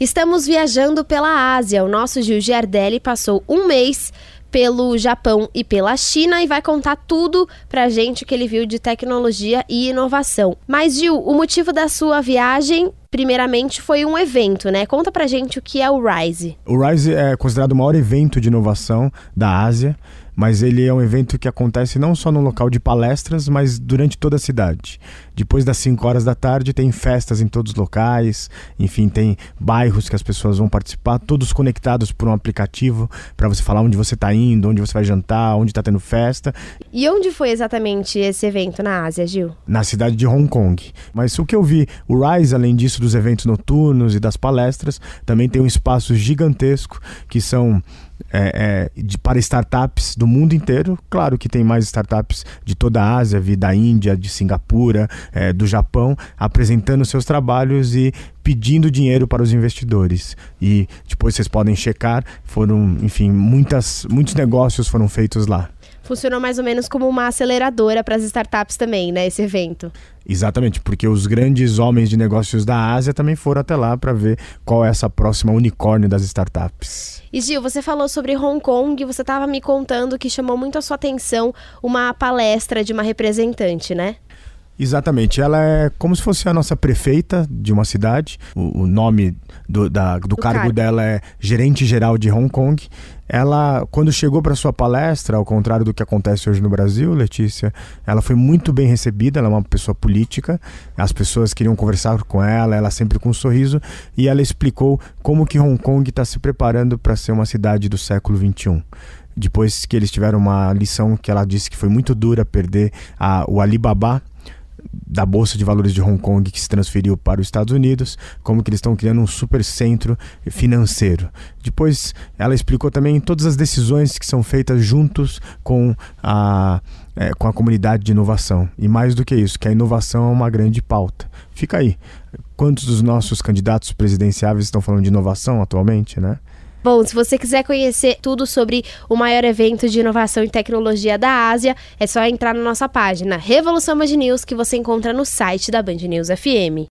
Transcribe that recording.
Estamos viajando pela Ásia. O nosso Gil Giardelli passou um mês pelo Japão e pela China e vai contar tudo pra gente que ele viu de tecnologia e inovação. Mas, Gil, o motivo da sua viagem primeiramente foi um evento, né? Conta pra gente o que é o RISE. O RISE é considerado o maior evento de inovação da Ásia mas ele é um evento que acontece não só no local de palestras, mas durante toda a cidade. Depois das 5 horas da tarde tem festas em todos os locais, enfim, tem bairros que as pessoas vão participar, todos conectados por um aplicativo para você falar onde você está indo, onde você vai jantar, onde está tendo festa. E onde foi exatamente esse evento na Ásia, Gil? Na cidade de Hong Kong. Mas o que eu vi, o Rise, além disso dos eventos noturnos e das palestras, também tem um espaço gigantesco que são é, é, de, para startups do mundo inteiro. Claro que tem mais startups de toda a Ásia, vi da Índia, de Singapura, é, do Japão, apresentando seus trabalhos e pedindo dinheiro para os investidores. E depois vocês podem checar, foram, enfim, muitas, muitos negócios foram feitos lá funcionou mais ou menos como uma aceleradora para as startups também, né? Esse evento. Exatamente, porque os grandes homens de negócios da Ásia também foram até lá para ver qual é essa próxima unicórnio das startups. E Gil, você falou sobre Hong Kong, você estava me contando que chamou muito a sua atenção uma palestra de uma representante, né? Exatamente. Ela é como se fosse a nossa prefeita de uma cidade. O, o nome do, da, do, do cargo, cargo dela é gerente geral de Hong Kong. Ela, quando chegou para sua palestra, ao contrário do que acontece hoje no Brasil, Letícia, ela foi muito bem recebida. Ela é uma pessoa política. As pessoas queriam conversar com ela, ela sempre com um sorriso. E ela explicou como que Hong Kong está se preparando para ser uma cidade do século 21 depois que eles tiveram uma lição que ela disse que foi muito dura perder a, o Alibaba da Bolsa de Valores de Hong Kong que se transferiu para os Estados Unidos, como que eles estão criando um super centro financeiro. Depois ela explicou também todas as decisões que são feitas juntos com a, é, com a comunidade de inovação. E mais do que isso, que a inovação é uma grande pauta. Fica aí. Quantos dos nossos candidatos presidenciáveis estão falando de inovação atualmente, né? Bom, se você quiser conhecer tudo sobre o maior evento de inovação e tecnologia da Ásia, é só entrar na nossa página Revolução Band News que você encontra no site da Band News FM.